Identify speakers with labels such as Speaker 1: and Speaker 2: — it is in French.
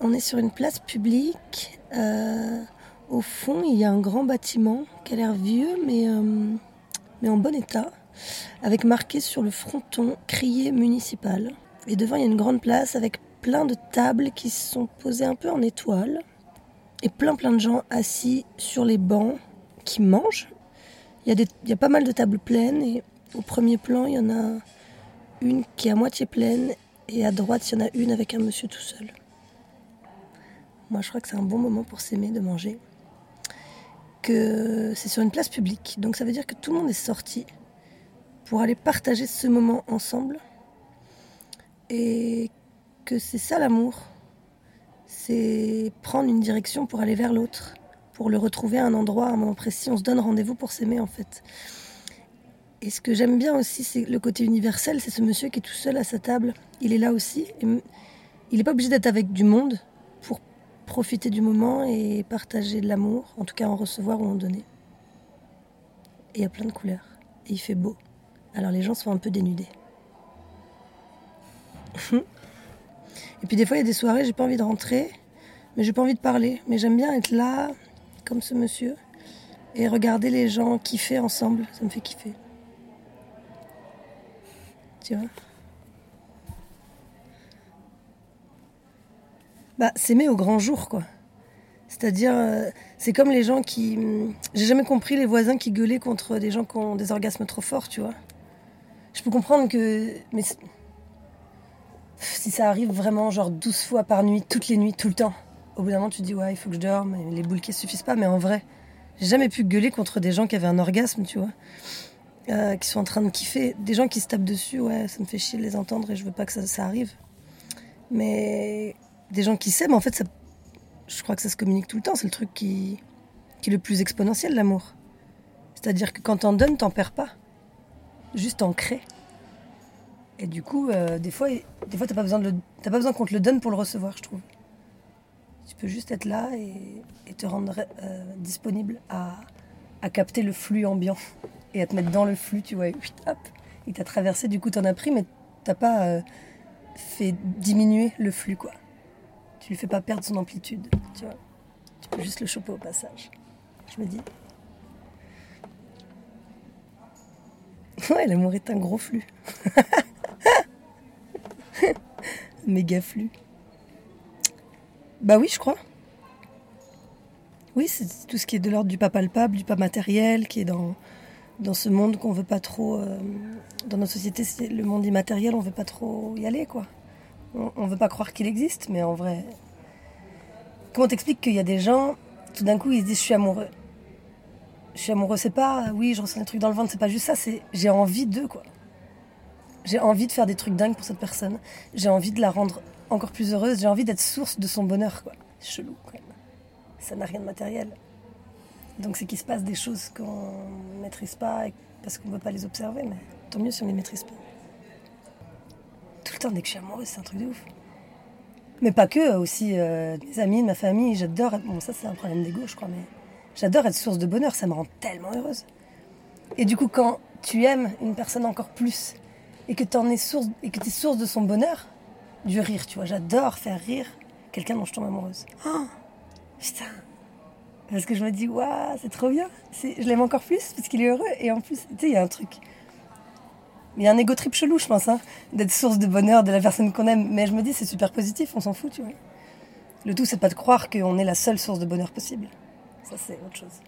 Speaker 1: On est sur une place publique. Euh, au fond, il y a un grand bâtiment qui a l'air vieux, mais, euh, mais en bon état, avec marqué sur le fronton crier municipal. Et devant, il y a une grande place avec plein de tables qui sont posées un peu en étoile. Et plein plein de gens assis sur les bancs qui mangent. Il y, a il y a pas mal de tables pleines et au premier plan, il y en a une qui est à moitié pleine et à droite, il y en a une avec un monsieur tout seul. Moi, je crois que c'est un bon moment pour s'aimer de manger. Que c'est sur une place publique. Donc ça veut dire que tout le monde est sorti pour aller partager ce moment ensemble. Et que c'est ça l'amour. C'est prendre une direction pour aller vers l'autre, pour le retrouver à un endroit, à un moment précis. On se donne rendez-vous pour s'aimer en fait. Et ce que j'aime bien aussi, c'est le côté universel. C'est ce monsieur qui est tout seul à sa table. Il est là aussi. il n'est pas obligé d'être avec du monde pour profiter du moment et partager de l'amour, en tout cas en recevoir ou en donner. Et il y a plein de couleurs. Et il fait beau. Alors les gens sont un peu dénudés. et puis des fois, il y a des soirées, j'ai pas envie de rentrer, mais j'ai pas envie de parler. Mais j'aime bien être là, comme ce monsieur, et regarder les gens kiffer ensemble. Ça me fait kiffer. Tu vois? Bah, s'aimer au grand jour, quoi. C'est-à-dire, euh, c'est comme les gens qui. Hum, j'ai jamais compris les voisins qui gueulaient contre des gens qui ont des orgasmes trop forts, tu vois. Je peux comprendre que. Mais si ça arrive vraiment, genre 12 fois par nuit, toutes les nuits, tout le temps, au bout d'un moment, tu dis, ouais, il faut que je dorme, les boules qui suffisent pas, mais en vrai, j'ai jamais pu gueuler contre des gens qui avaient un orgasme, tu vois. Euh, qui sont en train de kiffer. Des gens qui se tapent dessus, ouais, ça me fait chier de les entendre et je veux pas que ça, ça arrive. Mais des gens qui s'aiment, en fait, ça, je crois que ça se communique tout le temps. C'est le truc qui, qui est le plus exponentiel, l'amour. C'est-à-dire que quand t'en donnes, t'en perds pas. Juste t'en crées. Et du coup, euh, des fois, des fois t'as pas besoin, de besoin qu'on te le donne pour le recevoir, je trouve. Tu peux juste être là et, te rendre euh, disponible à, à, capter le flux ambiant et à te mettre dans le flux, tu vois. hop, il t'a traversé, du coup t'en as pris, mais t'as pas euh, fait diminuer le flux, quoi tu lui fais pas perdre son amplitude, tu vois. Tu peux juste le choper au passage. Je me dis. Ouais, l'amour est un gros flux. Méga flux. Bah oui, je crois. Oui, c'est tout ce qui est de l'ordre du pas palpable, du pas matériel, qui est dans, dans ce monde qu'on veut pas trop. Euh, dans notre société, le monde immatériel, on veut pas trop y aller, quoi on ne veut pas croire qu'il existe, mais en vrai. Comment t'expliques qu'il y a des gens, tout d'un coup, ils se disent Je suis amoureux. Je suis amoureux, c'est pas oui, je ressens des trucs dans le ventre, c'est pas juste ça, c'est j'ai envie d'eux, quoi. J'ai envie de faire des trucs dingues pour cette personne. J'ai envie de la rendre encore plus heureuse. J'ai envie d'être source de son bonheur, quoi. Chelou, quand même. Ça n'a rien de matériel. Donc c'est qu'il se passe des choses qu'on ne maîtrise pas parce qu'on ne veut pas les observer, mais tant mieux si on les maîtrise pas temps dès que je suis amoureuse, c'est un truc de ouf. Mais pas que, aussi euh, mes amis, ma famille, j'adore. Bon, ça c'est un problème d'ego, je crois, mais j'adore être source de bonheur, ça me rend tellement heureuse. Et du coup, quand tu aimes une personne encore plus et que tu es source et que es source de son bonheur, du rire, tu vois, j'adore faire rire quelqu'un dont je tombe amoureuse. Oh, putain. Parce que je me dis, waouh, c'est trop bien. Je l'aime encore plus parce qu'il est heureux. Et en plus, tu sais, il y a un truc il y a un égo trip chelou, je pense, hein, d'être source de bonheur de la personne qu'on aime. Mais je me dis, c'est super positif, on s'en fout, tu vois. Le tout, c'est pas de croire qu'on est la seule source de bonheur possible. Ça, c'est autre chose.